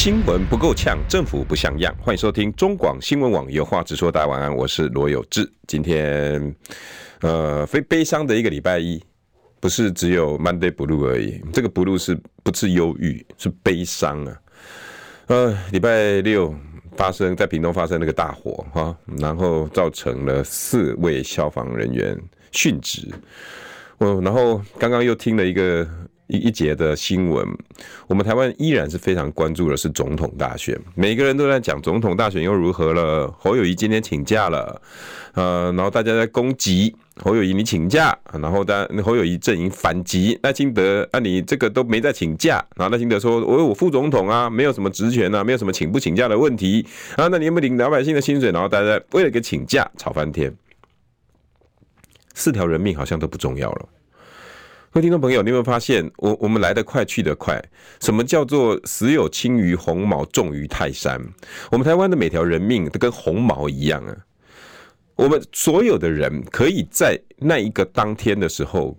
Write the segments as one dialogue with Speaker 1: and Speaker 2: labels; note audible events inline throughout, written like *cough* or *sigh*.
Speaker 1: 新闻不够呛，政府不像样。欢迎收听中广新闻网有话直说。大家晚安，我是罗有志。今天，呃，非悲伤的一个礼拜一，不是只有 Monday Blue 而已。这个 Blue 是不是忧郁？是悲伤啊。呃，礼拜六发生在屏东发生那个大火哈，然后造成了四位消防人员殉职。哦，然后刚刚又听了一个。一一节的新闻，我们台湾依然是非常关注的是总统大选，每个人都在讲总统大选又如何了。侯友谊今天请假了，呃，然后大家在攻击侯友谊，你请假，然后但侯友谊阵营反击赖清德，啊，你这个都没在请假，然后赖清德说，我我副总统啊，没有什么职权啊，没有什么请不请假的问题啊，那你有没有领老百姓的薪水？然后大家为了个请假吵翻天，四条人命好像都不重要了。各位听众朋友，你有没有发现，我我们来得快，去得快？什么叫做死有轻于鸿毛，重于泰山？我们台湾的每条人命都跟鸿毛一样啊！我们所有的人可以在那一个当天的时候，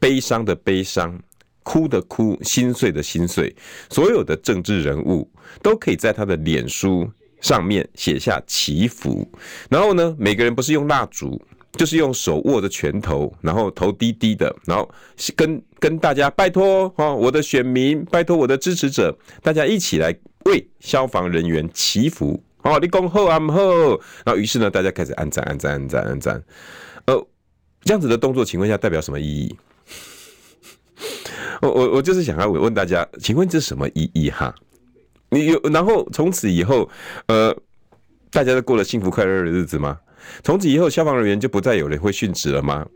Speaker 1: 悲伤的悲伤，哭的哭，心碎的心碎。所有的政治人物都可以在他的脸书上面写下祈福，然后呢，每个人不是用蜡烛。就是用手握着拳头，然后头低低的，然后跟跟大家拜托哈，我的选民，拜托我的支持者，大家一起来为消防人员祈福。哦，你讲好啊，唔好。然后于是呢，大家开始按赞，按赞，按赞，按赞。呃，这样子的动作，请问一下代表什么意义？我我我就是想要问大家，请问这是什么意义哈？你有然后从此以后，呃，大家都过了幸福快乐的日子吗？从此以后，消防人员就不再有人会殉职了吗？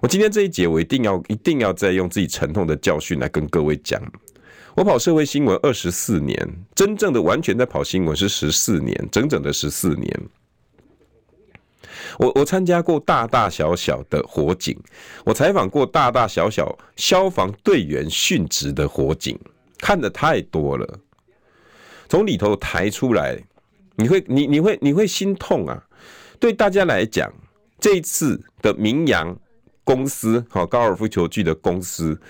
Speaker 1: 我今天这一节，我一定要一定要再用自己沉痛的教训来跟各位讲。我跑社会新闻二十四年，真正的完全在跑新闻是十四年，整整的十四年。我我参加过大大小小的火警，我采访过大大小小消防队员殉职的火警，看的太多了。从里头抬出来，你会你你会你会心痛啊！对大家来讲，这一次的名扬公司，好高尔夫球具的公司，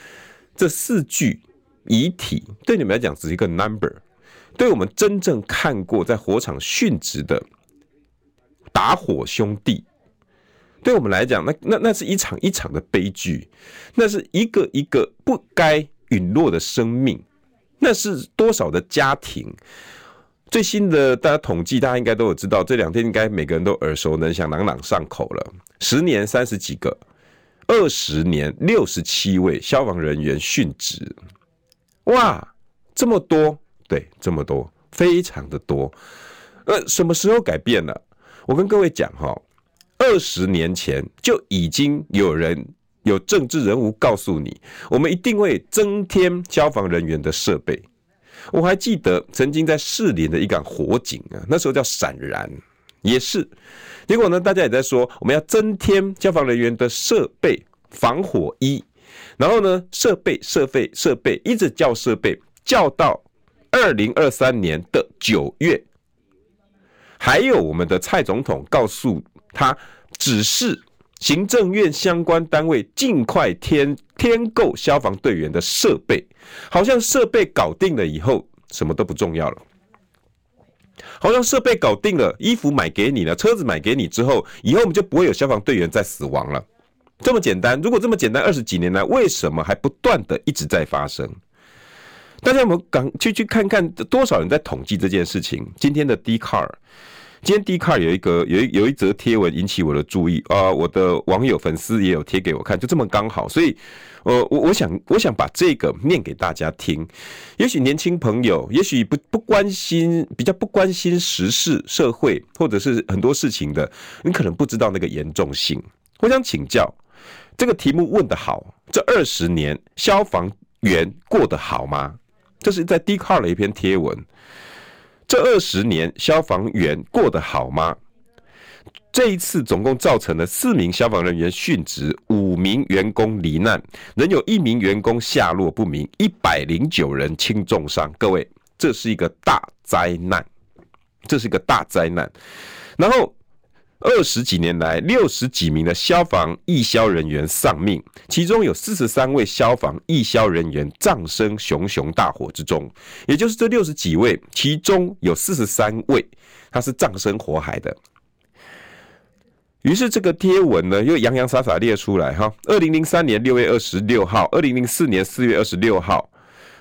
Speaker 1: 这四具遗体对你们来讲只是一个 number，对我们真正看过在火场殉职的打火兄弟，对我们来讲，那那那是一场一场的悲剧，那是一个一个不该陨落的生命，那是多少的家庭。最新的大家统计，大家应该都有知道，这两天应该每个人都耳熟能详、朗朗上口了。十年三十几个，二十年六十七位消防人员殉职，哇，这么多，对，这么多，非常的多。呃，什么时候改变了？我跟各位讲哈，二十年前就已经有人有政治人物告诉你，我们一定会增添消防人员的设备。我还记得曾经在士林的一场火警啊，那时候叫闪燃，也是。结果呢，大家也在说我们要增添消防人员的设备、防火衣，然后呢，设备、设备、设备，一直叫设备，叫到二零二三年的九月。还有我们的蔡总统告诉他，指示行政院相关单位尽快添添购消防队员的设备。好像设备搞定了以后，什么都不重要了。好像设备搞定了，衣服买给你了，车子买给你之后，以后我们就不会有消防队员再死亡了。这么简单，如果这么简单，二十几年来为什么还不断的一直在发生？大家有没有赶去去看看多少人在统计这件事情？今天的 D Car。今天 Dcard 有一个有一有一则贴文引起我的注意啊，我的网友粉丝也有贴给我看，就这么刚好，所以呃，我我想我想把这个念给大家听。也许年轻朋友，也许不不关心，比较不关心时事、社会或者是很多事情的，你可能不知道那个严重性。我想请教，这个题目问得好，这二十年消防员过得好吗？这是在 Dcard 的一篇贴文。这二十年消防员过得好吗？这一次总共造成了四名消防人员殉职，五名员工罹难，仍有一名员工下落不明，一百零九人轻重伤。各位，这是一个大灾难，这是一个大灾难。然后二十几年来，六十几名的消防义消人员丧命，其中有四十三位消防义消人员葬身熊熊大火之中。也就是这六十几位，其中有四十三位他是葬身火海的。于是这个贴文呢，又洋洋洒洒列出来哈。二零零三年六月二十六号，二零零四年四月二十六号，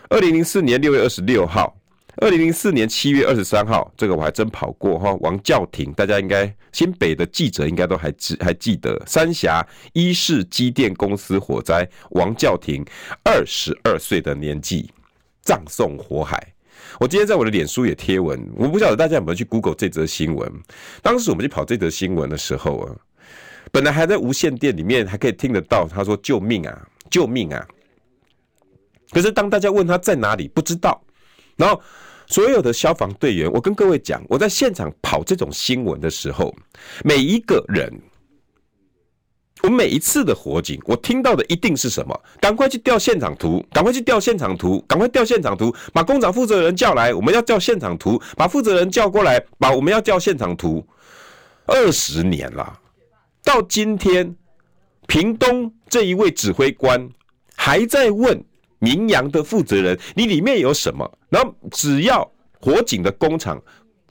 Speaker 1: 二零零四年六月二十六号，二零零四年七月二十三号，这个我还真跑过哈。王教廷，大家应该新北的记者应该都还记还记得，三峡伊势机电公司火灾，王教廷二十二岁的年纪葬送火海。我今天在我的脸书也贴文，我不晓得大家有没有去 Google 这则新闻。当时我们去跑这则新闻的时候啊，本来还在无线电里面还可以听得到，他说救命啊，救命啊！可是当大家问他在哪里，不知道。然后所有的消防队员，我跟各位讲，我在现场跑这种新闻的时候，每一个人。我每一次的火警，我听到的一定是什么？赶快去调现场图，赶快去调现场图，赶快调现场图，把工厂负责人叫来，我们要调现场图，把负责人叫过来，把我们要调现场图。二十年了，到今天，屏东这一位指挥官还在问明阳的负责人：“你里面有什么？”然后只要火警的工厂。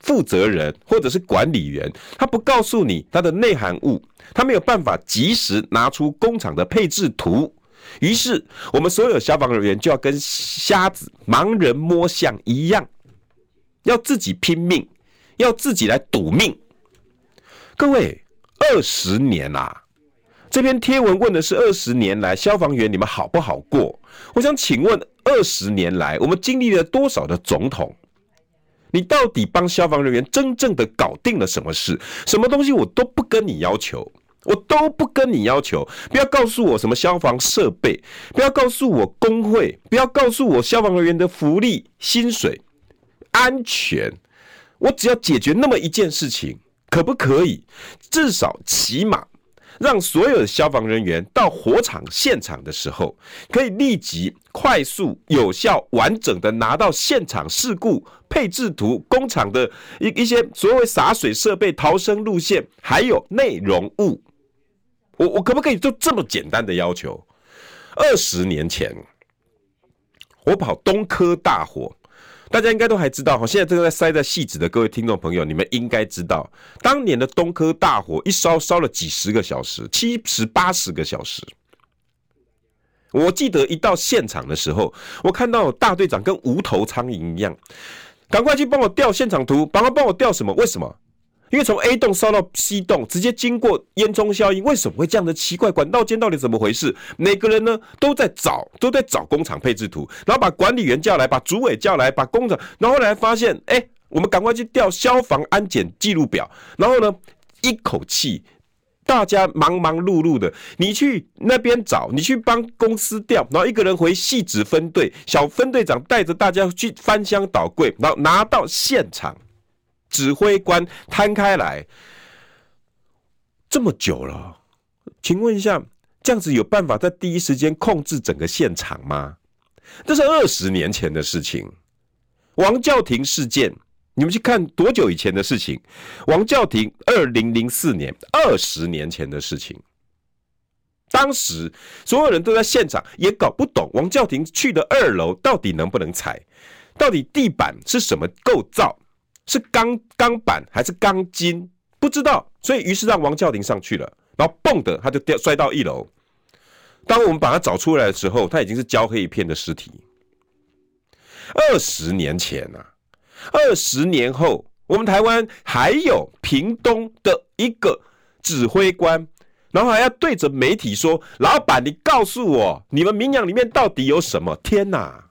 Speaker 1: 负责人或者是管理员，他不告诉你他的内含物，他没有办法及时拿出工厂的配置图，于是我们所有消防人员就要跟瞎子、盲人摸象一样，要自己拼命，要自己来赌命。各位，二十年啦，这篇贴文问的是二十年来消防员你们好不好过？我想请问，二十年来我们经历了多少的总统？你到底帮消防人员真正的搞定了什么事？什么东西我都不跟你要求，我都不跟你要求。不要告诉我什么消防设备，不要告诉我工会，不要告诉我消防人员的福利、薪水、安全。我只要解决那么一件事情，可不可以？至少起码。让所有的消防人员到火场现场的时候，可以立即、快速、有效、完整的拿到现场事故配置图、工厂的一一些所谓洒水设备、逃生路线，还有内容物。我我可不可以做这么简单的要求？二十年前，我跑东科大火。大家应该都还知道哈，现在正在塞在戏子的各位听众朋友，你们应该知道，当年的东科大火一烧烧了几十个小时，七十八十个小时。我记得一到现场的时候，我看到大队长跟无头苍蝇一样，赶快去帮我调现场图，帮他帮我调什么？为什么？因为从 A 栋烧到 C 栋，直接经过烟囱效应，为什么会这样的奇怪？管道间到底怎么回事？每个人呢都在找，都在找工厂配置图，然后把管理员叫来，把主委叫来，把工厂，然后后来发现，哎，我们赶快去调消防安检记录表，然后呢，一口气，大家忙忙碌碌的，你去那边找，你去帮公司调，然后一个人回汐止分队，小分队长带着大家去翻箱倒柜，然后拿到现场。指挥官摊开来这么久了，请问一下，这样子有办法在第一时间控制整个现场吗？这是二十年前的事情。王教廷事件，你们去看多久以前的事情？王教廷二零零四年，二十年前的事情。当时所有人都在现场，也搞不懂王教廷去的二楼到底能不能踩，到底地板是什么构造。是钢钢板还是钢筋？不知道，所以于是让王教廷上去了，然后蹦的他就掉摔到一楼。当我们把他找出来的时候，他已经是焦黑一片的尸体。二十年前啊，二十年后，我们台湾还有屏东的一个指挥官，然后还要对着媒体说：“老板，你告诉我，你们明阳里面到底有什么？”天哪，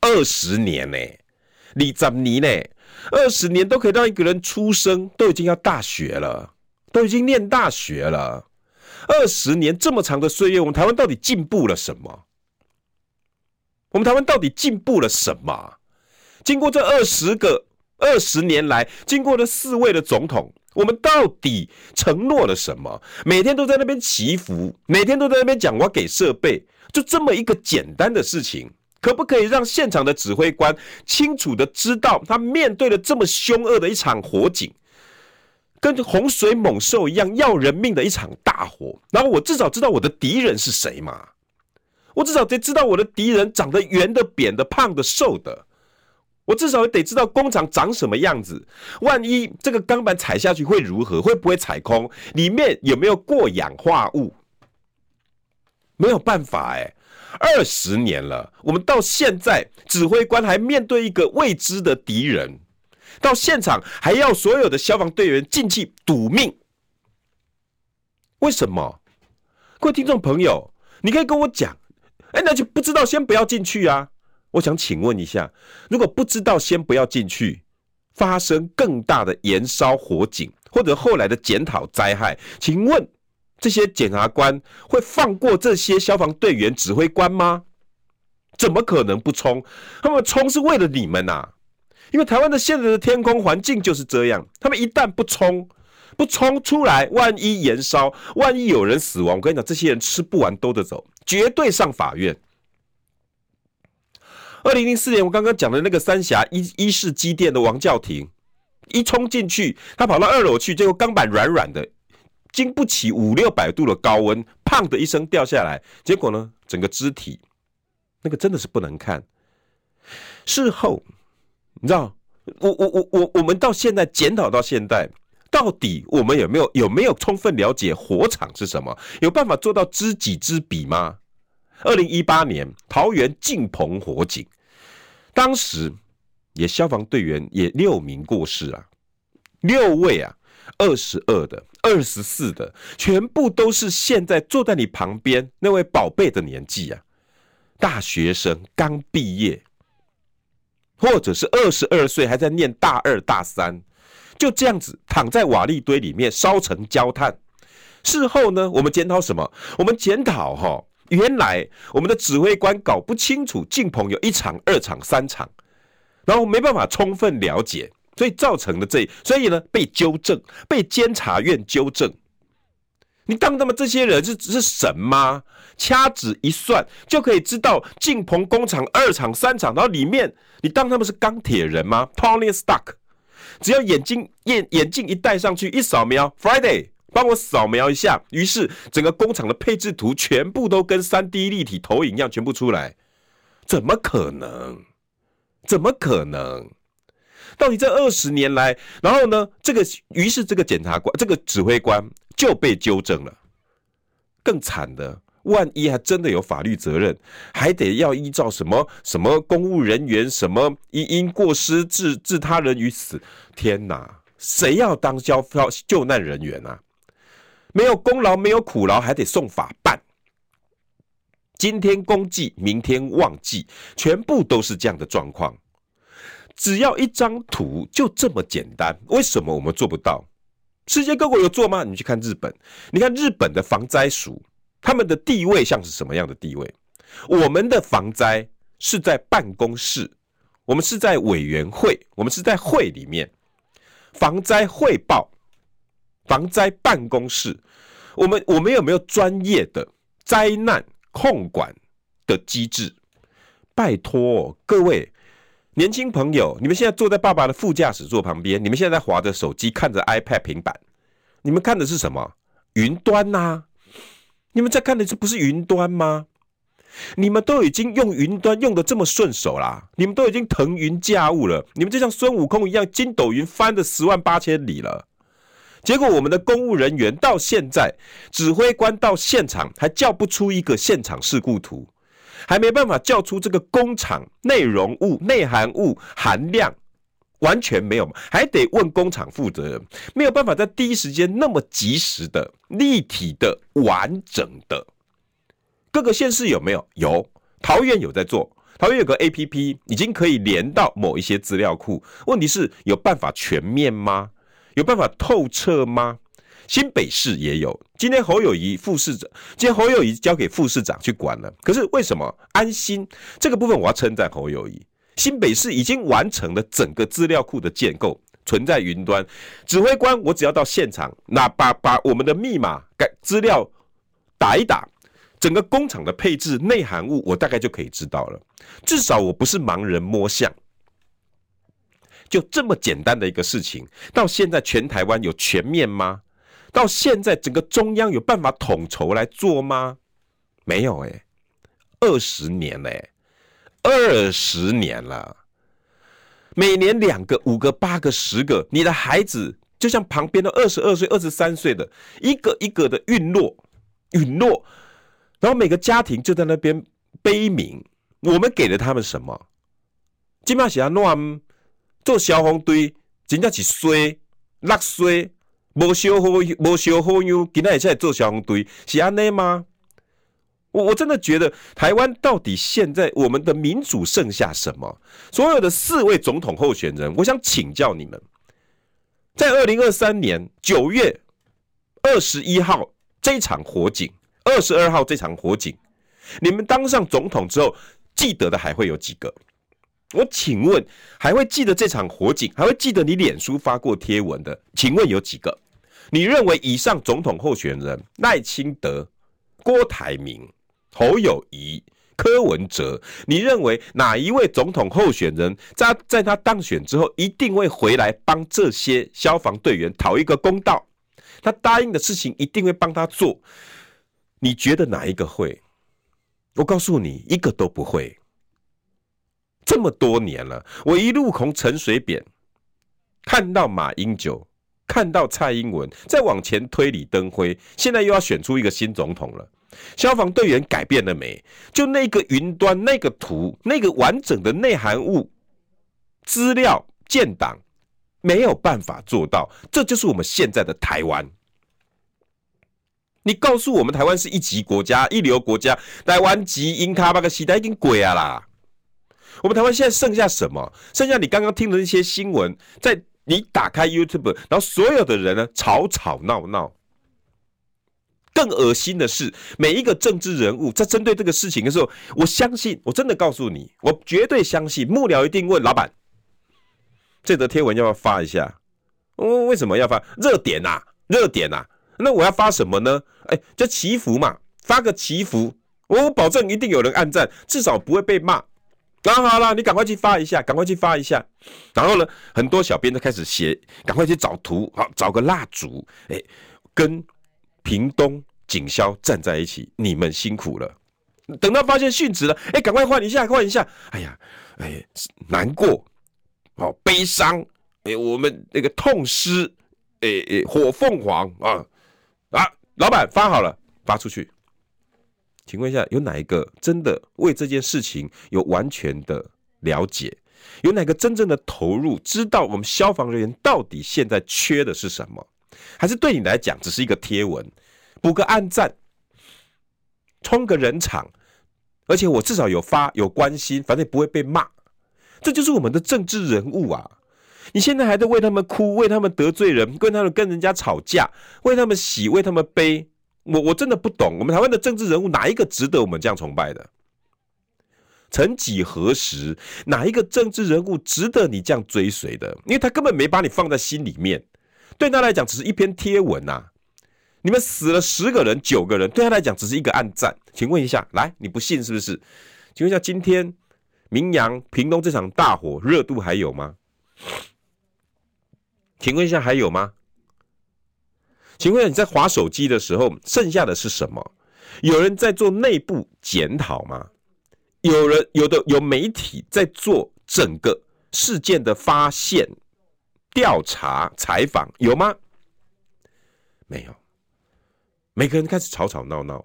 Speaker 1: 二十年呢、李占尼呢？二十年都可以让一个人出生，都已经要大学了，都已经念大学了。二十年这么长的岁月，我们台湾到底进步了什么？我们台湾到底进步了什么？经过这二十个二十年来，经过了四位的总统，我们到底承诺了什么？每天都在那边祈福，每天都在那边讲我给设备，就这么一个简单的事情，可不可以让现场的指挥官清楚的知道，他面对了这么凶恶的一场火警，跟洪水猛兽一样要人命的一场大火，然后我至少知道我的敌人是谁嘛？我至少得知道我的敌人长得圆的、扁的、胖的、瘦的。我至少得知道工厂长什么样子。万一这个钢板踩下去会如何？会不会踩空？里面有没有过氧化物？没有办法哎，二十年了，我们到现在指挥官还面对一个未知的敌人，到现场还要所有的消防队员进去赌命。为什么？各位听众朋友，你可以跟我讲，哎，那就不知道，先不要进去啊。我想请问一下，如果不知道，先不要进去，发生更大的延烧火警，或者后来的检讨灾害，请问这些检察官会放过这些消防队员、指挥官吗？怎么可能不冲？他们冲是为了你们呐！因为台湾的现在的天空环境就是这样，他们一旦不冲，不冲出来，万一延烧，万一有人死亡，我跟你讲，这些人吃不完兜着走，绝对上法院。二零零四年，我刚刚讲的那个三峡一一式机电的王教廷，一冲进去，他跑到二楼去，结果钢板软软的，经不起五六百度的高温，砰的一声掉下来，结果呢，整个肢体，那个真的是不能看。事后，你知道，我我我我我们到现在检讨到现在，到底我们有没有有没有充分了解火场是什么？有办法做到知己知彼吗？二零一八年桃园敬鹏火警，当时也消防队员也六名过世啊，六位啊，二十二的、二十四的，全部都是现在坐在你旁边那位宝贝的年纪啊，大学生刚毕业，或者是二十二岁还在念大二大三，就这样子躺在瓦砾堆里面烧成焦炭。事后呢，我们检讨什么？我们检讨哈。原来我们的指挥官搞不清楚敬鹏有一场、二场、三场，然后没办法充分了解，所以造成的这，所以呢被纠正，被监察院纠正。你当他们这些人是是神吗？掐指一算就可以知道敬鹏工厂二厂、三厂，然后里面你当他们是钢铁人吗？Tony Stark，只要眼睛眼眼镜一戴上去，一扫描，Friday。帮我扫描一下，于是整个工厂的配置图全部都跟三 D 立体投影一样，全部出来，怎么可能？怎么可能？到底这二十年来，然后呢？这个于是这个检察官、这个指挥官就被纠正了。更惨的，万一还真的有法律责任，还得要依照什么什么公务人员什么因因过失致致他人于死？天哪，谁要当交救难人员啊？没有功劳，没有苦劳，还得送法办。今天公祭，明天忘记，全部都是这样的状况。只要一张图，就这么简单。为什么我们做不到？世界各国有做吗？你去看日本，你看日本的防灾署，他们的地位像是什么样的地位？我们的防灾是在办公室，我们是在委员会，我们是在会里面，防灾汇报。防灾办公室，我们我们有没有专业的灾难控管的机制？拜托各位年轻朋友，你们现在坐在爸爸的副驾驶座旁边，你们现在在划着手机，看着 iPad 平板，你们看的是什么？云端呐？你们在看的这不是云端吗？你们都已经用云端用的这么顺手啦，你们都已经腾云驾雾了，你们就像孙悟空一样，筋斗云翻了十万八千里了。结果，我们的公务人员到现在，指挥官到现场还叫不出一个现场事故图，还没办法叫出这个工厂内容物、内含物含量，完全没有，还得问工厂负责人，没有办法在第一时间那么及时的、立体的、完整的。各个县市有没有？有，桃园有在做，桃园有个 APP 已经可以连到某一些资料库，问题是有办法全面吗？有办法透彻吗？新北市也有。今天侯友谊副市长，今天侯友谊交给副市长去管了。可是为什么安心这个部分，我要称赞侯友谊。新北市已经完成了整个资料库的建构，存在云端。指挥官，我只要到现场，那把把我们的密码改资料打一打，整个工厂的配置内含物，我大概就可以知道了。至少我不是盲人摸象。就这么简单的一个事情，到现在全台湾有全面吗？到现在整个中央有办法统筹来做吗？没有哎，二十年嘞，二十年了，每年两个、五个、八个、十个，你的孩子就像旁边的二十二岁、二十三岁的，一个一个的陨落、陨落，然后每个家庭就在那边悲鸣。我们给了他们什么？金马喜亚诺做消防队，真正是衰，落衰，无烧好，无烧好样，今仔日才做消防队，是安内吗？我我真的觉得，台湾到底现在我们的民主剩下什么？所有的四位总统候选人，我想请教你们，在二零二三年九月二十一号这场火警，二十二号这场火警，你们当上总统之后，记得的还会有几个？我请问，还会记得这场火警？还会记得你脸书发过贴文的？请问有几个？你认为以上总统候选人赖清德、郭台铭、侯友谊、柯文哲，你认为哪一位总统候选人在在他当选之后，一定会回来帮这些消防队员讨一个公道？他答应的事情一定会帮他做？你觉得哪一个会？我告诉你，一个都不会。这么多年了，我一路从陈水扁看到马英九，看到蔡英文，再往前推李登辉，现在又要选出一个新总统了。消防队员改变了没？就那个云端、那个图、那个完整的内涵物资料建档，没有办法做到。这就是我们现在的台湾。你告诉我们，台湾是一级国家、一流国家，台湾级英卡巴个时代已经鬼啊啦。我们台湾现在剩下什么？剩下你刚刚听的那些新闻，在你打开 YouTube，然后所有的人呢吵吵闹闹。更恶心的是，每一个政治人物在针对这个事情的时候，我相信，我真的告诉你，我绝对相信，幕僚一定问老板，这则贴文要不要发一下？哦，为什么要发？热点呐，热点呐。那我要发什么呢？哎，就祈福嘛，发个祈福，我保证一定有人按赞，至少不会被骂。那好了，你赶快去发一下，赶快去发一下。然后呢，很多小编都开始写，赶快去找图，好，找个蜡烛，哎，跟屏东警消站在一起，你们辛苦了。等到发现殉职了，哎，赶快换一下，换一下。哎呀，哎，难过，哦，悲伤，哎，我们那个痛失，哎哎，火凤凰啊啊，老板发好了，发出去。请问一下，有哪一个真的为这件事情有完全的了解？有哪个真正的投入？知道我们消防人员到底现在缺的是什么？还是对你来讲只是一个贴文，补个暗赞，充个人场？而且我至少有发有关心，反正也不会被骂。这就是我们的政治人物啊！你现在还在为他们哭，为他们得罪人，为他们跟人家吵架，为他们喜，为他们悲。我我真的不懂，我们台湾的政治人物哪一个值得我们这样崇拜的？曾几何时，哪一个政治人物值得你这样追随的？因为他根本没把你放在心里面，对他来讲只是一篇贴文呐。你们死了十个人、九个人，对他来讲只是一个暗赞。请问一下，来，你不信是不是？请问一下，今天明阳、屏东这场大火热度还有吗？请问一下，还有吗？请问你在划手机的时候，剩下的是什么？有人在做内部检讨吗？有人有的有媒体在做整个事件的发现、调查、采访，有吗？没有。每个人开始吵吵闹闹。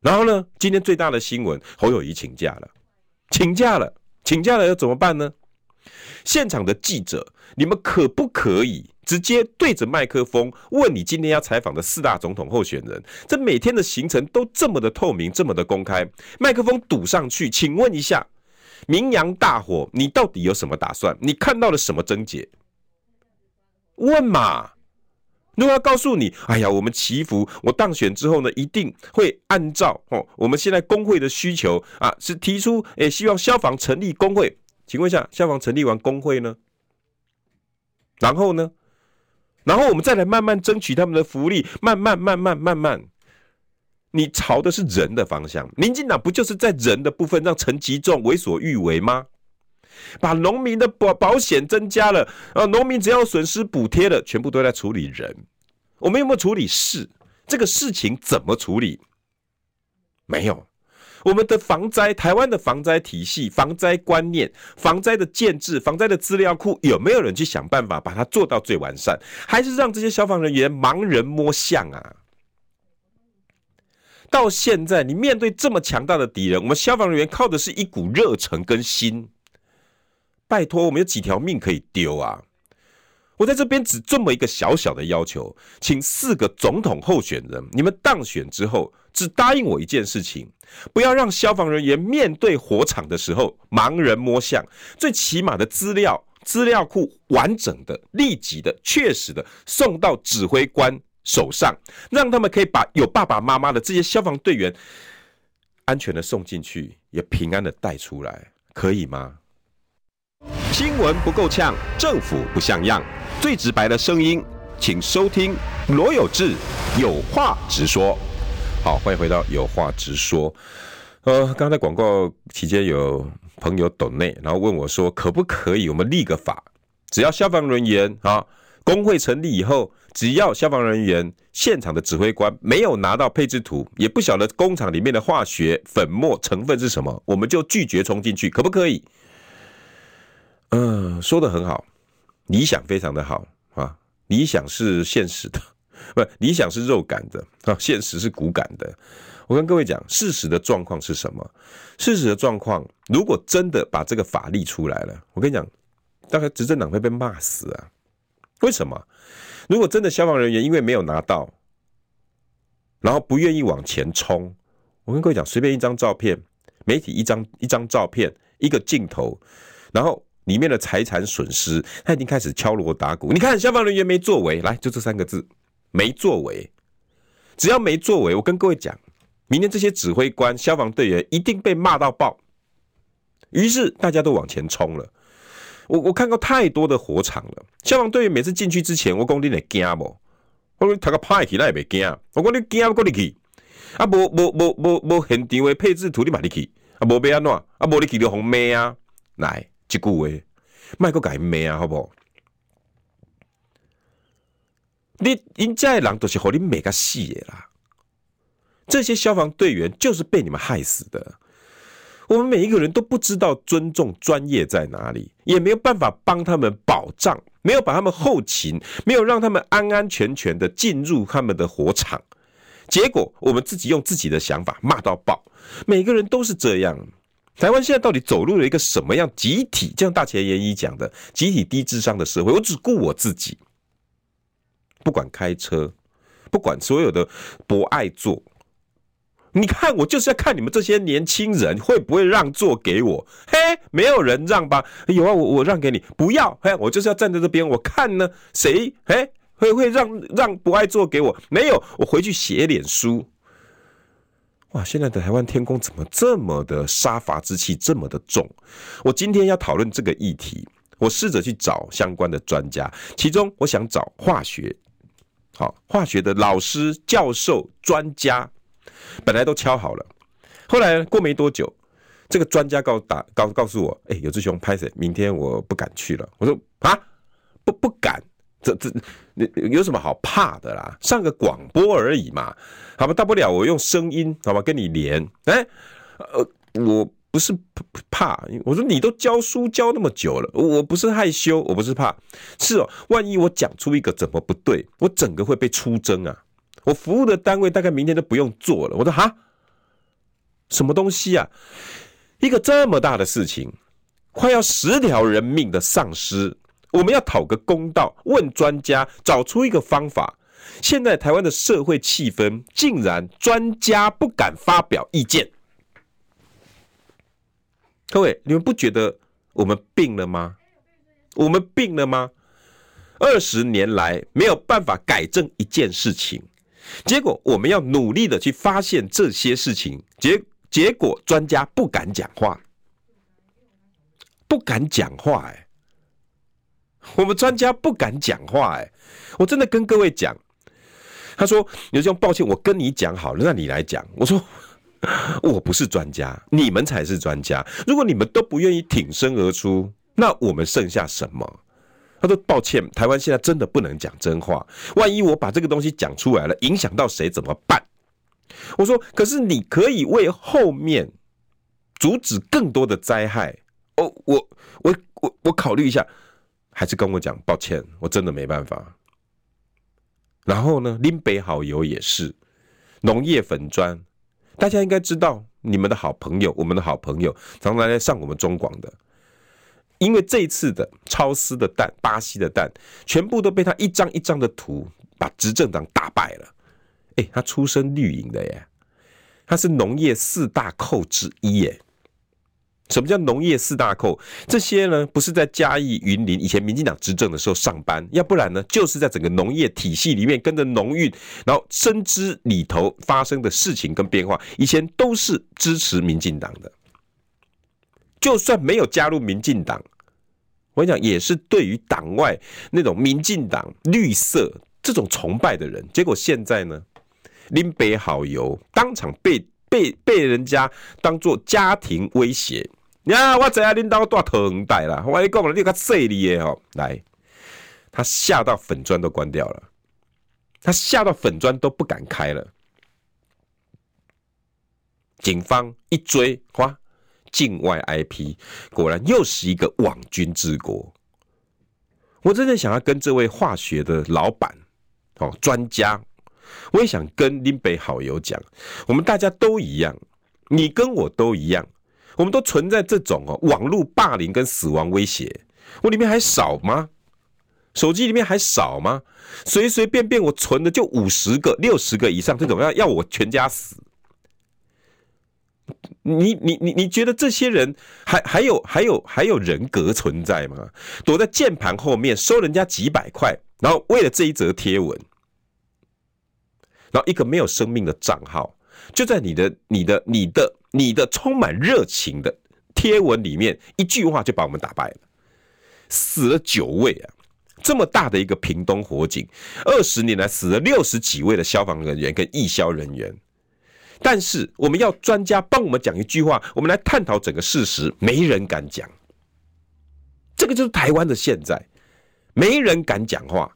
Speaker 1: 然后呢，今天最大的新闻，侯友谊请假了，请假了，请假了，要怎么办呢？现场的记者，你们可不可以？直接对着麦克风问你今天要采访的四大总统候选人，这每天的行程都这么的透明，这么的公开，麦克风堵上去，请问一下，明扬大火，你到底有什么打算？你看到了什么症结？问嘛？如果要告诉你，哎呀，我们祈福，我当选之后呢，一定会按照哦，我们现在工会的需求啊，是提出，诶，希望消防成立工会。请问一下，消防成立完工会呢？然后呢？然后我们再来慢慢争取他们的福利，慢慢慢慢慢慢，你朝的是人的方向。民进党不就是在人的部分让陈吉仲为所欲为吗？把农民的保保险增加了，啊，农民只要损失补贴了，全部都在处理人。我们有没有处理事？这个事情怎么处理？没有。我们的防灾，台湾的防灾体系、防灾观念、防灾的建制、防灾的资料库，有没有人去想办法把它做到最完善？还是让这些消防人员盲人摸象啊？到现在，你面对这么强大的敌人，我们消防人员靠的是一股热忱跟心。拜托，我们有几条命可以丢啊？我在这边只这么一个小小的要求，请四个总统候选人，你们当选之后，只答应我一件事情，不要让消防人员面对火场的时候盲人摸象，最起码的资料资料库完整的、立即的、确实的送到指挥官手上，让他们可以把有爸爸妈妈的这些消防队员安全的送进去，也平安的带出来，可以吗？新闻不够呛，政府不像样。最直白的声音，请收听罗有志有话直说。好，欢迎回到有话直说。呃，刚才广告期间有朋友抖内，然后问我说，可不可以我们立个法，只要消防人员啊，工会成立以后，只要消防人员现场的指挥官没有拿到配置图，也不晓得工厂里面的化学粉末成分是什么，我们就拒绝冲进去，可不可以？嗯、说的很好。理想非常的好啊，理想是现实的，不，理想是肉感的啊，现实是骨感的。我跟各位讲，事实的状况是什么？事实的状况，如果真的把这个法立出来了，我跟你讲，大概执政党会被骂死啊！为什么？如果真的消防人员因为没有拿到，然后不愿意往前冲，我跟各位讲，随便一张照片，媒体一张一张照片，一个镜头，然后。里面的财产损失，他已经开始敲锣打鼓。你看，消防人员没作为，来，就这三个字，没作为。只要没作为，我跟各位讲，明天这些指挥官、消防队员一定被骂到爆。于是大家都往前冲了。我我看过太多的火场了，消防队员每次进去之前，我讲你会惊不？我说他个派去，那也没惊。我讲你惊不？过你去啊？无无无无无现场的配置图，你买你去啊？无要安怎？啊？无你去就红骂啊？来。一句话，卖个改名啊，好不好？你人家的人都是和你每个死的啦！这些消防队员就是被你们害死的。我们每一个人都不知道尊重专业在哪里，也没有办法帮他们保障，没有把他们后勤，没有让他们安安全全的进入他们的火场。结果我们自己用自己的想法骂到爆，每个人都是这样。台湾现在到底走入了一个什么样集体？就像大前研一讲的，集体低智商的社会。我只顾我自己，不管开车，不管所有的不爱坐。你看，我就是要看你们这些年轻人会不会让座给我。嘿，没有人让吧？有啊，我我让给你，不要。嘿，我就是要站在这边，我看呢，谁嘿会会让让不爱坐给我？没有，我回去写脸书。哇！现在的台湾天空怎么这么的杀伐之气这么的重？我今天要讨论这个议题，我试着去找相关的专家，其中我想找化学，好，化学的老师、教授、专家，本来都敲好了，后来过没多久，这个专家告打告告诉我，哎，有志雄拍谁，明天我不敢去了。我说啊，不不敢。这这，你有什么好怕的啦？上个广播而已嘛，好吧，大不了我用声音，好吧，跟你连。哎，呃，我不是怕，我说你都教书教那么久了，我不是害羞，我不是怕，是哦，万一我讲出一个怎么不对，我整个会被出征啊！我服务的单位大概明天都不用做了。我说哈，什么东西啊？一个这么大的事情，快要十条人命的丧失。我们要讨个公道，问专家，找出一个方法。现在台湾的社会气氛，竟然专家不敢发表意见。各位，你们不觉得我们病了吗？我们病了吗？二十年来没有办法改正一件事情，结果我们要努力的去发现这些事情，结结果专家不敢讲话，不敢讲话，哎。我们专家不敢讲话，哎，我真的跟各位讲，他说：“有这种抱歉，我跟你讲好了，那你来讲。”我说：“ *laughs* 我不是专家，你们才是专家。如果你们都不愿意挺身而出，那我们剩下什么？”他说：“抱歉，台湾现在真的不能讲真话。万一我把这个东西讲出来了，影响到谁怎么办？”我说：“可是你可以为后面阻止更多的灾害。”哦，我我我我考虑一下，还是跟我讲，抱歉，我真的没办法。然后呢，林北好友也是农业粉砖，大家应该知道，你们的好朋友，我们的好朋友，常常来上我们中广的。因为这一次的超丝的蛋，巴西的蛋，全部都被他一张一张的图把执政党打败了。哎，他出身绿营的耶，他是农业四大寇之一耶。什么叫农业四大寇？这些呢，不是在嘉义、云林以前民进党执政的时候上班，要不然呢，就是在整个农业体系里面跟着农运，然后深知里头发生的事情跟变化，以前都是支持民进党的。就算没有加入民进党，我跟你讲，也是对于党外那种民进党绿色这种崇拜的人。结果现在呢，林北好友当场被被被人家当做家庭威胁。呀，我知影恁兜大藤带啦，我跟你讲了，你个势利的哦，来，他吓到粉砖都关掉了，他吓到粉砖都不敢开了。警方一追，哇，境外 IP，果然又是一个网军之国。我真的想要跟这位化学的老板哦，专家，我也想跟林北好友讲，我们大家都一样，你跟我都一样。我们都存在这种哦，网络霸凌跟死亡威胁，我里面还少吗？手机里面还少吗？随随便便我存的就五十个、六十个以上，这种要要我全家死？你你你你觉得这些人还还有还有还有人格存在吗？躲在键盘后面收人家几百块，然后为了这一则贴文，然后一个没有生命的账号，就在你的你的你的。你的充满热情的贴文里面，一句话就把我们打败了，死了九位啊！这么大的一个屏东火警，二十年来死了六十几位的消防人员跟义消人员，但是我们要专家帮我们讲一句话，我们来探讨整个事实，没人敢讲。这个就是台湾的现在，没人敢讲话，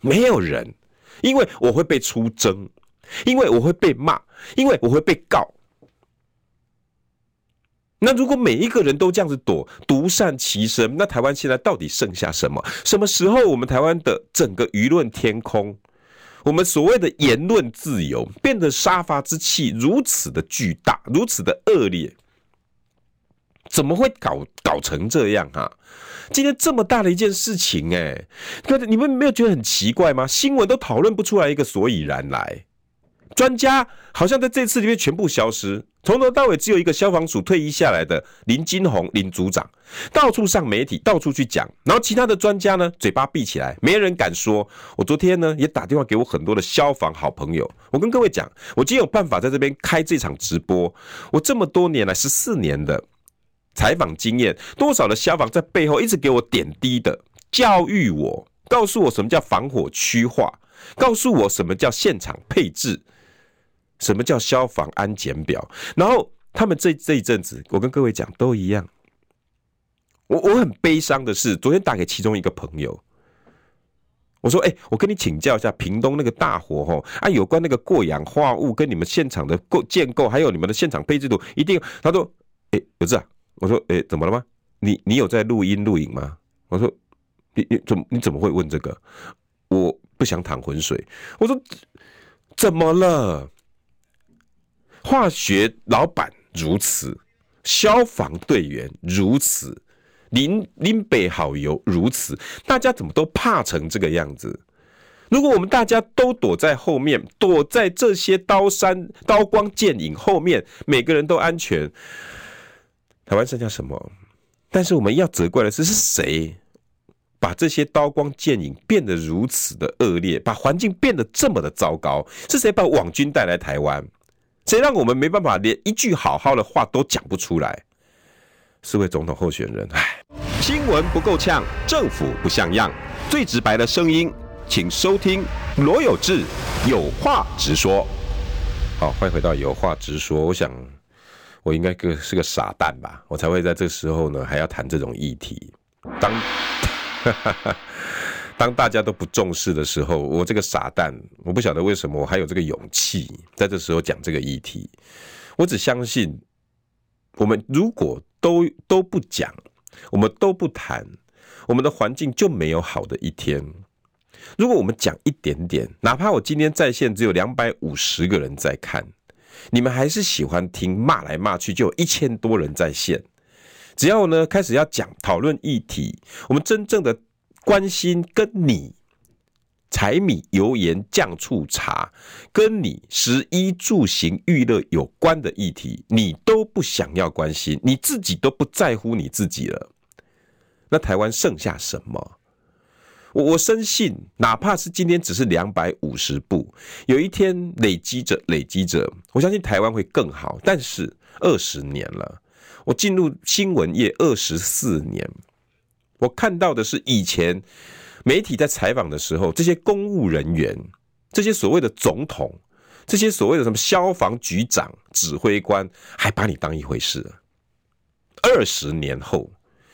Speaker 1: 没有人，因为我会被出征，因为我会被骂，因为我会被告。那如果每一个人都这样子躲，独善其身，那台湾现在到底剩下什么？什么时候我们台湾的整个舆论天空，我们所谓的言论自由变得杀伐之气如此的巨大，如此的恶劣？怎么会搞搞成这样啊？今天这么大的一件事情，哎，可是你们没有觉得很奇怪吗？新闻都讨论不出来一个所以然来。专家好像在这次里面全部消失，从头到尾只有一个消防署退役下来的林金红林组长，到处上媒体，到处去讲，然后其他的专家呢，嘴巴闭起来，没人敢说。我昨天呢也打电话给我很多的消防好朋友，我跟各位讲，我今天有办法在这边开这场直播，我这么多年来十四年的采访经验，多少的消防在背后一直给我点滴的教育我，告诉我什么叫防火区划，告诉我什么叫现场配置。什么叫消防安检表？然后他们这这一阵子，我跟各位讲都一样。我我很悲伤的是，昨天打给其中一个朋友，我说：“哎，我跟你请教一下，屏东那个大火吼啊，有关那个过氧化物跟你们现场的构建构，还有你们的现场配置图，一定。”他说：“哎，不是啊。”我说：“哎，怎么了吗？你你有在录音录影吗？”我说：“你你怎么你怎么会问这个？我不想淌浑水。”我说：“怎么了？”化学老板如此，消防队员如此，林林北好友如此，大家怎么都怕成这个样子？如果我们大家都躲在后面，躲在这些刀山刀光剑影后面，每个人都安全，台湾剩下什么？但是我们要责怪的是，是谁把这些刀光剑影变得如此的恶劣，把环境变得这么的糟糕？是谁把网军带来台湾？谁让我们没办法连一句好好的话都讲不出来？四位总统候选人，唉。新闻不够呛，政府不像样，最直白的声音，请收听罗有志有话直说。好，欢迎回到有话直说。我想，我应该个是个傻蛋吧，我才会在这时候呢还要谈这种议题。当 *laughs* 当大家都不重视的时候，我这个傻蛋，我不晓得为什么我还有这个勇气在这时候讲这个议题。我只相信，我们如果都都不讲，我们都不谈，我们的环境就没有好的一天。如果我们讲一点点，哪怕我今天在线只有两百五十个人在看，你们还是喜欢听骂来骂去，就有一千多人在线。只要呢开始要讲讨论议题，我们真正的关心跟你。柴米油盐酱醋茶，跟你食衣住行娱乐有关的议题，你都不想要关心，你自己都不在乎你自己了。那台湾剩下什么？我我深信，哪怕是今天只是两百五十步，有一天累积着累积着，我相信台湾会更好。但是二十年了，我进入新闻业二十四年，我看到的是以前。媒体在采访的时候，这些公务人员，这些所谓的总统，这些所谓的什么消防局长、指挥官，还把你当一回事？二十年后，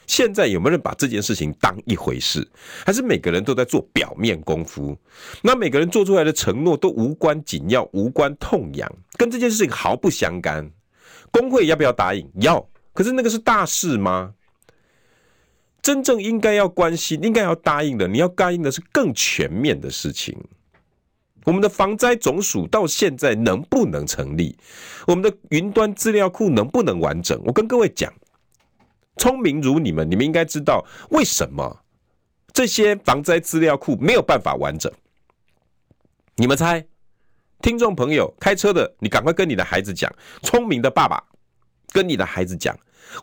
Speaker 1: 现在有没有人把这件事情当一回事？还是每个人都在做表面功夫？那每个人做出来的承诺都无关紧要、无关痛痒，跟这件事情毫不相干。工会要不要答应？要。可是那个是大事吗？真正应该要关心、应该要答应的，你要答应的是更全面的事情。我们的防灾总署到现在能不能成立？我们的云端资料库能不能完整？我跟各位讲，聪明如你们，你们应该知道为什么这些防灾资料库没有办法完整。你们猜？听众朋友，开车的，你赶快跟你的孩子讲，聪明的爸爸跟你的孩子讲，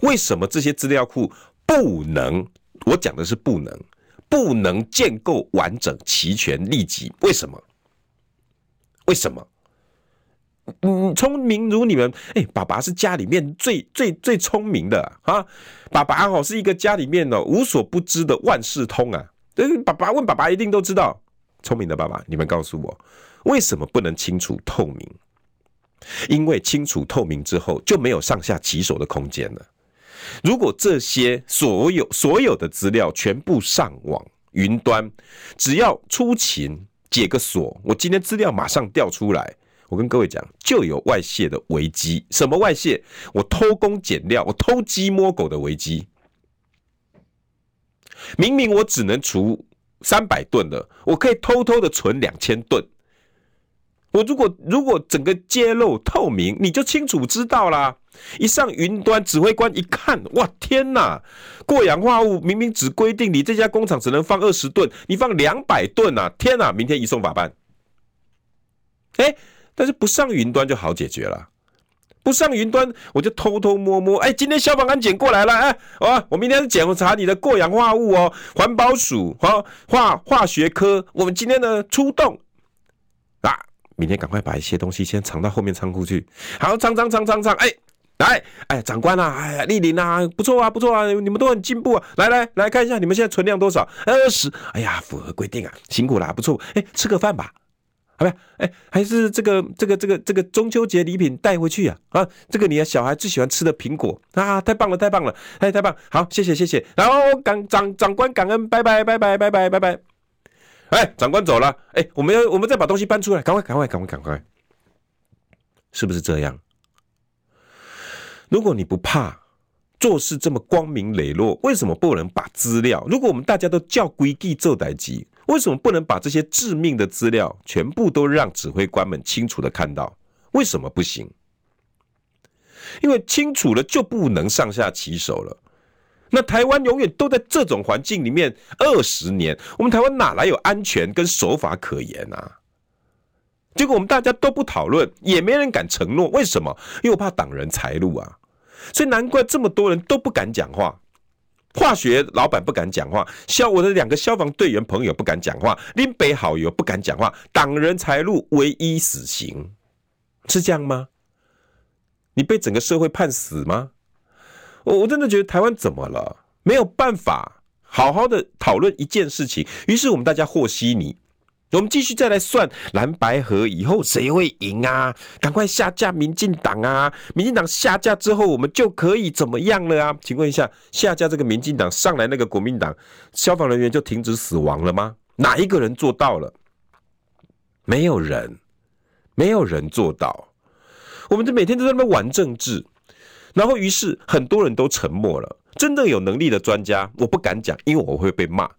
Speaker 1: 为什么这些资料库？不能，我讲的是不能，不能建构完整、齐全、立即。为什么？为什么？嗯，聪明如你们，哎、爸爸是家里面最最最聪明的啊！爸爸哦，是一个家里面哦无所不知的万事通啊！对，爸爸问爸爸一定都知道。聪明的爸爸，你们告诉我，为什么不能清楚透明？因为清楚透明之后，就没有上下其手的空间了。如果这些所有所有的资料全部上网云端，只要出勤解个锁，我今天资料马上调出来。我跟各位讲，就有外泄的危机。什么外泄？我偷工减料，我偷鸡摸狗的危机。明明我只能储三百吨的，我可以偷偷的存两千吨。我如果如果整个揭露透明，你就清楚知道啦。一上云端，指挥官一看，哇，天哪！过氧化物明明只规定你这家工厂只能放二十吨，你放两百吨啊！天哪，明天移送法办。哎，但是不上云端就好解决了。不上云端，我就偷偷摸摸。哎，今天消防安检过来了，哎，哦，我明天检查你的过氧化物哦。环保署和化化学科，我们今天呢出动。明天赶快把一些东西先藏到后面仓库去。好，藏藏藏藏藏，哎，来，哎，长官啊，哎呀，莅临啊，不错啊，不错啊，你们都很进步啊。来来来看一下，你们现在存量多少？二十。哎呀，符合规定啊，辛苦啦，不错。哎，吃个饭吧，好不？哎，还是这个这个这个这个中秋节礼品带回去啊啊，这个你的小孩最喜欢吃的苹果啊，太棒了，太棒了，哎，太棒，好，谢谢谢谢。然后感长长官感恩，拜拜拜拜拜拜拜拜。哎，长官走了。哎，我们要，我们再把东西搬出来，赶快，赶快，赶快，赶快，是不是这样？如果你不怕做事这么光明磊落，为什么不能把资料？如果我们大家都叫规矩做代志，为什么不能把这些致命的资料全部都让指挥官们清楚的看到？为什么不行？因为清楚了就不能上下其手了。那台湾永远都在这种环境里面二十年，我们台湾哪来有安全跟守法可言啊？结果我们大家都不讨论，也没人敢承诺，为什么？因为我怕挡人财路啊！所以难怪这么多人都不敢讲话。化学老板不敢讲话，消我的两个消防队员朋友不敢讲话，林北好友不敢讲话，挡人财路，唯一死刑，是这样吗？你被整个社会判死吗？我我真的觉得台湾怎么了？没有办法好好的讨论一件事情，于是我们大家和稀泥。我们继续再来算蓝白合以后谁会赢啊？赶快下架民进党啊！民进党下架之后，我们就可以怎么样了啊？请问一下，下架这个民进党上来那个国民党消防人员就停止死亡了吗？哪一个人做到了？没有人，没有人做到。我们这每天都在那边玩政治，然后于是很多人都沉默了。真正有能力的专家，我不敢讲，因为我会被骂。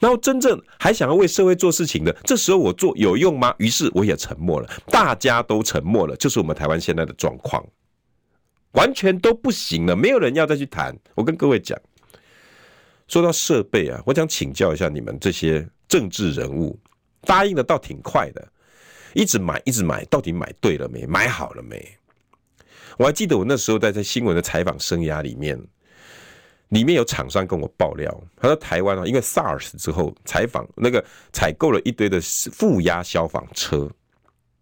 Speaker 1: 然后真正还想要为社会做事情的，这时候我做有用吗？于是我也沉默了，大家都沉默了，就是我们台湾现在的状况，完全都不行了，没有人要再去谈。我跟各位讲，说到设备啊，我想请教一下你们这些政治人物，答应的倒挺快的，一直买一直买，到底买对了没？买好了没？我还记得我那时候在在新闻的采访生涯里面。里面有厂商跟我爆料，他说台湾啊，因为 SARS 之后采访那个采购了一堆的负压消防车。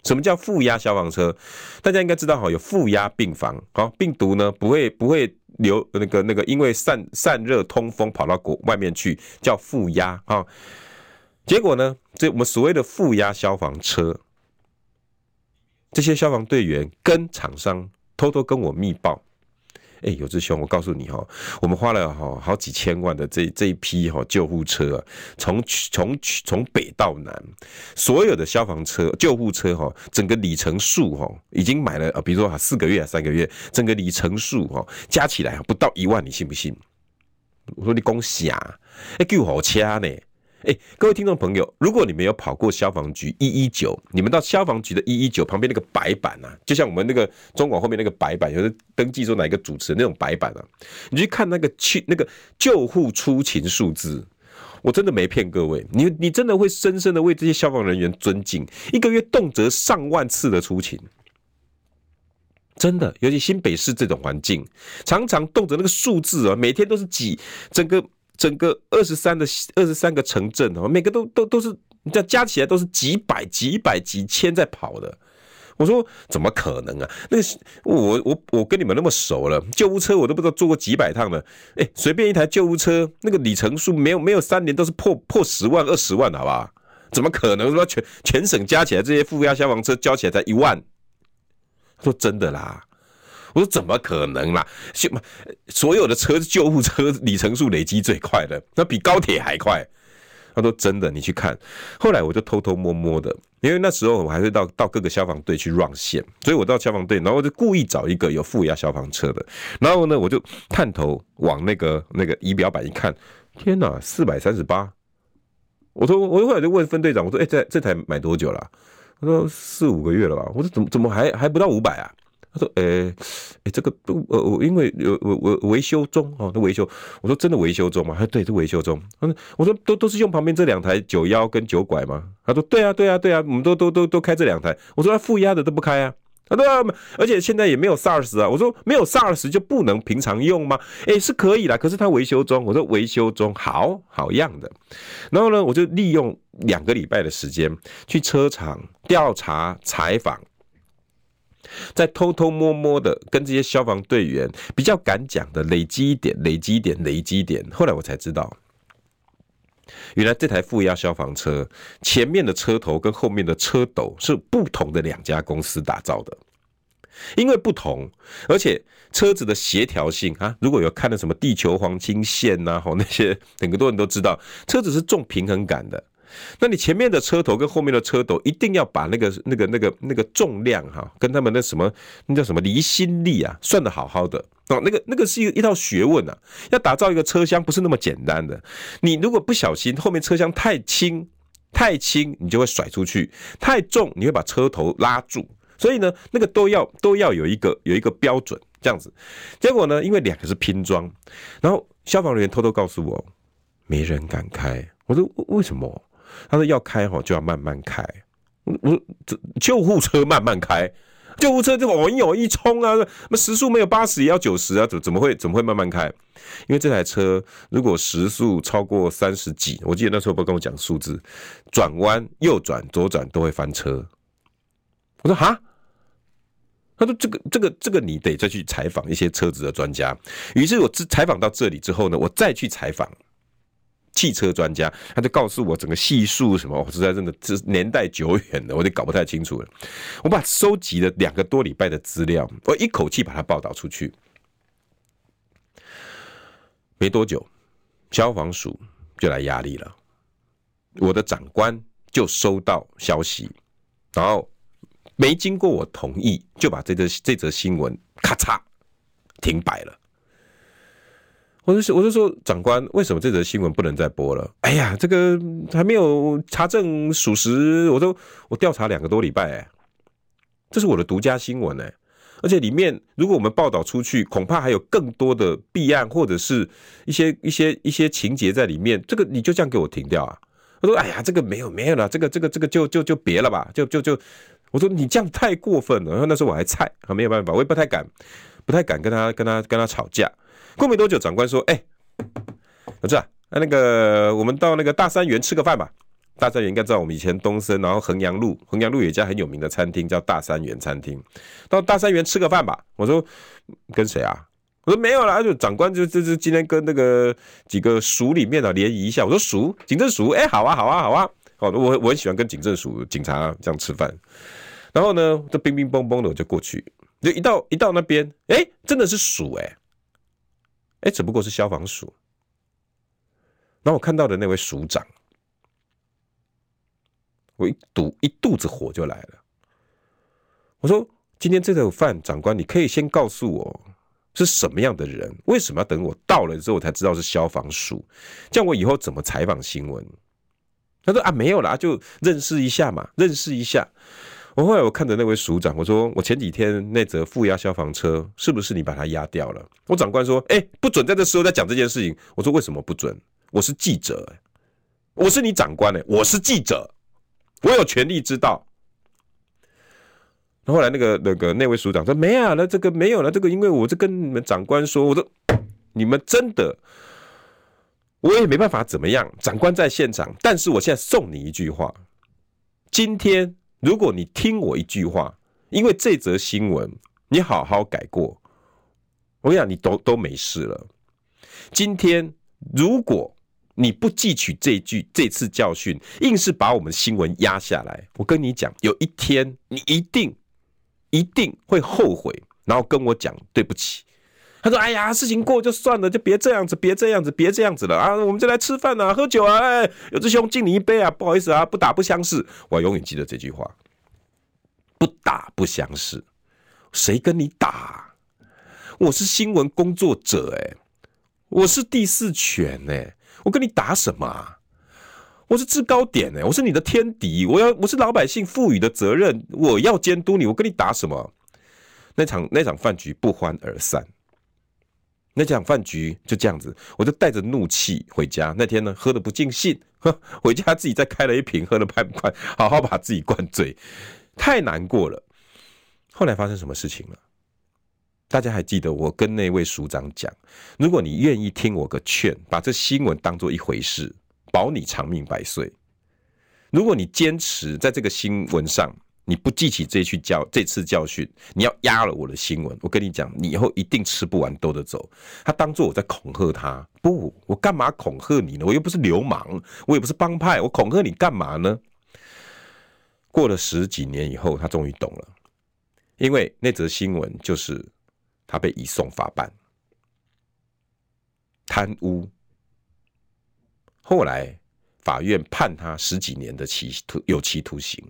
Speaker 1: 什么叫负压消防车？大家应该知道哈，有负压病房，好，病毒呢不会不会流那个那个，因为散散热通风跑到国外面去，叫负压啊。结果呢，这我们所谓的负压消防车，这些消防队员跟厂商偷偷跟我密报。哎，有志兄，我告诉你哈，我们花了哈好几千万的这这一批哈救护车，从从从北到南，所有的消防车、救护车哈，整个里程数哈，已经买了啊，比如说四个月、三个月，整个里程数哈加起来不到一万，你信不信？我说你恭喜啊，哎，救好车呢。哎，各位听众朋友，如果你们有跑过消防局一一九，你们到消防局的一一九旁边那个白板啊，就像我们那个中广后面那个白板，有的登记说哪一个主持人那种白板啊，你去看那个去那个救护出勤数字，我真的没骗各位，你你真的会深深的为这些消防人员尊敬，一个月动辄上万次的出勤，真的，尤其新北市这种环境，常常动辄那个数字啊，每天都是几整个。整个二十三的二十三个城镇哦，每个都都都是，你这样加起来都是几百几百几千在跑的。我说怎么可能啊？那个我我我跟你们那么熟了，救护车我都不知道坐过几百趟了。哎，随便一台救护车，那个里程数没有没有三年都是破破十万二十万，好不好？怎么可能说全全省加起来这些负压消防车交起来才一万？他说真的啦。我说怎么可能啦？所有的车救护车里程数累积最快的，那比高铁还快。他说真的，你去看。后来我就偷偷摸摸的，因为那时候我还会到到各个消防队去 run 线，所以我到消防队，然后就故意找一个有负压消防车的，然后呢，我就探头往那个那个仪表板一看，天哪，四百三十八！我说我后来就问分队长，我说哎，这这台买多久了？他说四五个月了吧？我说怎么怎么还还不到五百啊？说：“诶、诶、这个不，呃，我因为有我我维修中哦，都维修。我说真的维修中吗？他说对，是维修中。他说我说都都是用旁边这两台九幺跟九拐吗？他说对啊，对啊，对啊，我们都都都都开这两台。我说他负压的都不开啊。他说啊，而且现在也没有 SARS 啊。我说没有 SARS 就不能平常用吗？诶、欸，是可以啦，可是他维修中。我说维修中，好好样的。然后呢，我就利用两个礼拜的时间去车厂调查采访。”在偷偷摸摸的跟这些消防队员比较敢讲的累积一点，累积一点，累积一点。后来我才知道，原来这台负压消防车前面的车头跟后面的车斗是不同的两家公司打造的，因为不同，而且车子的协调性啊，如果有看到什么地球黄金线呐，吼那些很多人都知道，车子是重平衡感的。那你前面的车头跟后面的车头一定要把那个、那个、那个、那个重量哈，跟他们的什么那叫什么离心力啊，算得好好的哦。那个、那个是一一套学问啊。要打造一个车厢不是那么简单的。你如果不小心，后面车厢太轻、太轻，你就会甩出去；太重，你会把车头拉住。所以呢，那个都要都要有一个有一个标准这样子。结果呢，因为两个是拼装，然后消防人员偷偷告诉我，没人敢开。我说为什么？他说要开哈就要慢慢开，我我这救护车慢慢开，救护车就往有一冲啊，那时速没有八十也要九十啊，怎怎么会怎么会慢慢开？因为这台车如果时速超过三十几，我记得那时候不跟我讲数字，转弯右转左转都会翻车。我说哈，他说：“这个、这个、这个，你得再去采访一些车子的专家。”于是，我采访到这里之后呢，我再去采访汽车专家，他就告诉我整个系数什么。我实在真的这年代久远了，我就搞不太清楚了。我把收集了两个多礼拜的资料，我一口气把它报道出去。没多久，消防署就来压力了，我的长官就收到消息，然后。没经过我同意，就把这则这则新闻咔嚓停摆了。我就说，我就说，长官，为什么这则新闻不能再播了？哎呀，这个还没有查证属实，我都我调查两个多礼拜，这是我的独家新闻，哎，而且里面如果我们报道出去，恐怕还有更多的弊案或者是一些一些一些情节在里面，这个你就这样给我停掉啊？我说，哎呀，这个没有没有了，这个这个这个就就就别了吧，就就就。我说你这样太过分了，然后那时候我还菜，还没有办法，我也不太敢，不太敢跟他跟他跟他吵架。过没多久，长官说：“哎，儿子啊，那个我们到那个大三元吃个饭吧。大三元应该知道，我们以前东森，然后衡阳路，衡阳路有一家很有名的餐厅叫大三元餐厅。到大三元吃个饭吧。”我说：“跟谁啊？”我说：“没有啦，就长官就就就今天跟那个几个署里面的联谊一下。”我说：“署，警政署，哎，好啊，好啊，好啊。好，我我很喜欢跟警政署警察这样吃饭。”然后呢，就乒乒乓乓的我就过去，就一到一到那边，哎，真的是署哎，哎，只不过是消防署。然后我看到的那位署长，我一肚一肚子火就来了。我说：“今天这顿饭，长官，你可以先告诉我是什么样的人？为什么要等我到了之后才知道是消防署？这样我以后怎么采访新闻？”他说：“啊，没有啦，就认识一下嘛，认识一下。”我后来我看着那位署长，我说：“我前几天那则负压消防车是不是你把它压掉了？”我长官说：“哎，不准在这时候再讲这件事情。”我说：“为什么不准？我是记者，欸，我是你长官哎，我是记者，我有权利知道。”后来那个那个那位署长说：“没啊，那这个没有了，这个因为我就跟你们长官说，我说你们真的，我也没办法怎么样。长官在现场，但是我现在送你一句话，今天。”如果你听我一句话，因为这则新闻，你好好改过，我跟你讲，你都都没事了。今天如果你不汲取这句这次教训，硬是把我们新闻压下来，我跟你讲，有一天你一定一定会后悔，然后跟我讲对不起。他说：“哎呀，事情过就算了，就别这样子，别这样子，别这样子了啊！我们就来吃饭啊，喝酒啊！哎，有志兄敬你一杯啊！不好意思啊，不打不相识。我永远记得这句话：不打不相识。谁跟你打？我是新闻工作者，哎，我是第四权，哎，我跟你打什么？我是制高点，哎，我是你的天敌，我要我是老百姓赋予的责任，我要监督你，我跟你打什么？那场那场饭局不欢而散。”那场饭局就这样子，我就带着怒气回家。那天呢，喝得不尽兴，*laughs* 回家自己再开了一瓶，喝得快不快？好好把自己灌醉，太难过了。后来发生什么事情了？大家还记得我跟那位署长讲，如果你愿意听我个劝，把这新闻当做一回事，保你长命百岁。如果你坚持在这个新闻上，你不记起这句教这次教训，你要压了我的新闻。我跟你讲，你以后一定吃不完兜着走。他当作我在恐吓他，不，我干嘛恐吓你呢？我又不是流氓，我也不是帮派，我恐吓你干嘛呢？过了十几年以后，他终于懂了，因为那则新闻就是他被移送法办，贪污，后来法院判他十几年的期徒有期徒刑。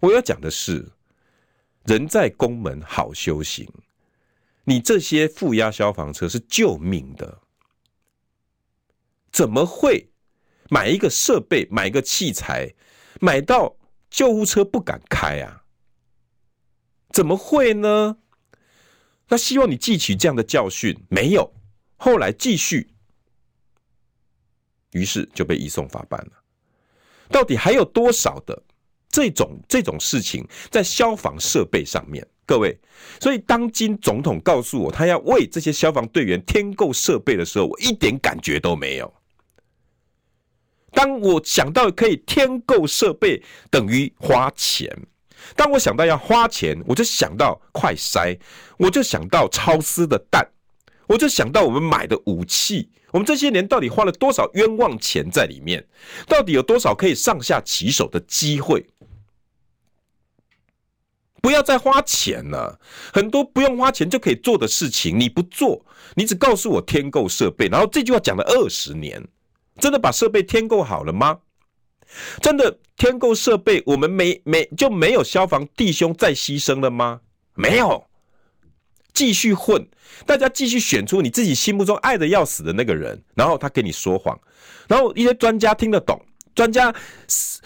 Speaker 1: 我要讲的是，人在宫门好修行。你这些负压消防车是救命的，怎么会买一个设备、买一个器材，买到救护车不敢开啊？怎么会呢？那希望你汲取这样的教训，没有。后来继续，于是就被移送法办了。到底还有多少的？这种这种事情在消防设备上面，各位，所以当今总统告诉我他要为这些消防队员添购设备的时候，我一点感觉都没有。当我想到可以添购设备等于花钱，当我想到要花钱，我就想到快筛，我就想到超丝的蛋，我就想到我们买的武器。我们这些年到底花了多少冤枉钱在里面？到底有多少可以上下其手的机会？不要再花钱了，很多不用花钱就可以做的事情，你不做，你只告诉我添购设备，然后这句话讲了二十年，真的把设备添购好了吗？真的添购设备，我们没没就没有消防弟兄再牺牲了吗？没有，继续混，大家继续选出你自己心目中爱的要死的那个人，然后他给你说谎，然后一些专家听得懂，专家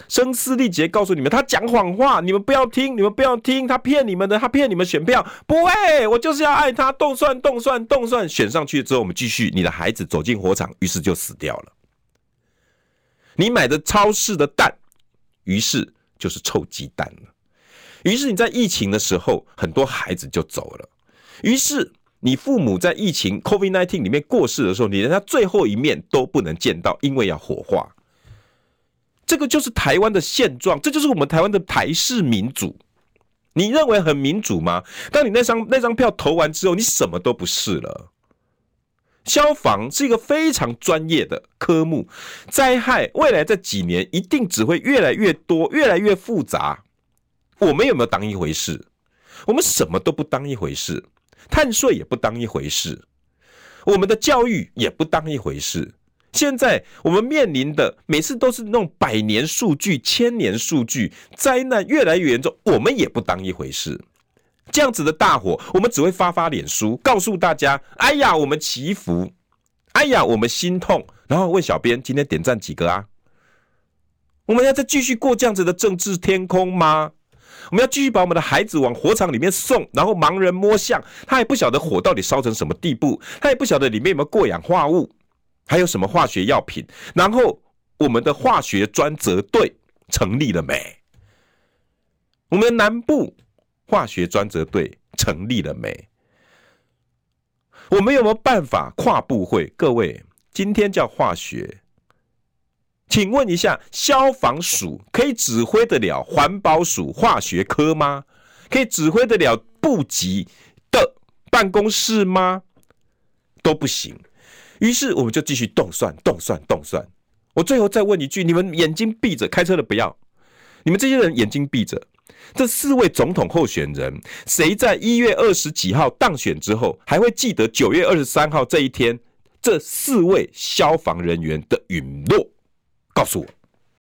Speaker 1: 声嘶力竭告诉你们他讲谎话，你们不要听，你们不要听，他骗你们的，他骗你们选票，不会，我就是要爱他，动算动算动算，选上去之后，我们继续，你的孩子走进火场，于是就死掉了。你买的超市的蛋，于是就是臭鸡蛋了。于是你在疫情的时候，很多孩子就走了。于是你父母在疫情 COVID-19 里面过世的时候，你连他最后一面都不能见到，因为要火化。这个就是台湾的现状，这就是我们台湾的台式民主。你认为很民主吗？当你那张那张票投完之后，你什么都不是了。消防是一个非常专业的科目，灾害未来这几年一定只会越来越多、越来越复杂。我们有没有当一回事？我们什么都不当一回事，碳税也不当一回事，我们的教育也不当一回事。现在我们面临的每次都是那种百年数据、千年数据，灾难越来越严重，我们也不当一回事。这样子的大火，我们只会发发脸书，告诉大家：“哎呀，我们祈福，哎呀，我们心痛。”然后问小编：“今天点赞几个啊？”我们要再继续过这样子的政治天空吗？我们要继续把我们的孩子往火场里面送，然后盲人摸象，他也不晓得火到底烧成什么地步，他也不晓得里面有没有过氧化物，还有什么化学药品。然后我们的化学专责队成立了没？我们南部。化学专责队成立了没？我们有没有办法跨部会？各位，今天叫化学，请问一下，消防署可以指挥得了环保署化学科吗？可以指挥得了部级的办公室吗？都不行。于是我们就继续动算、动算、动算。我最后再问一句：你们眼睛闭着，开车的不要。你们这些人眼睛闭着。这四位总统候选人，谁在一月二十几号当选之后，还会记得九月二十三号这一天这四位消防人员的陨落？告诉我。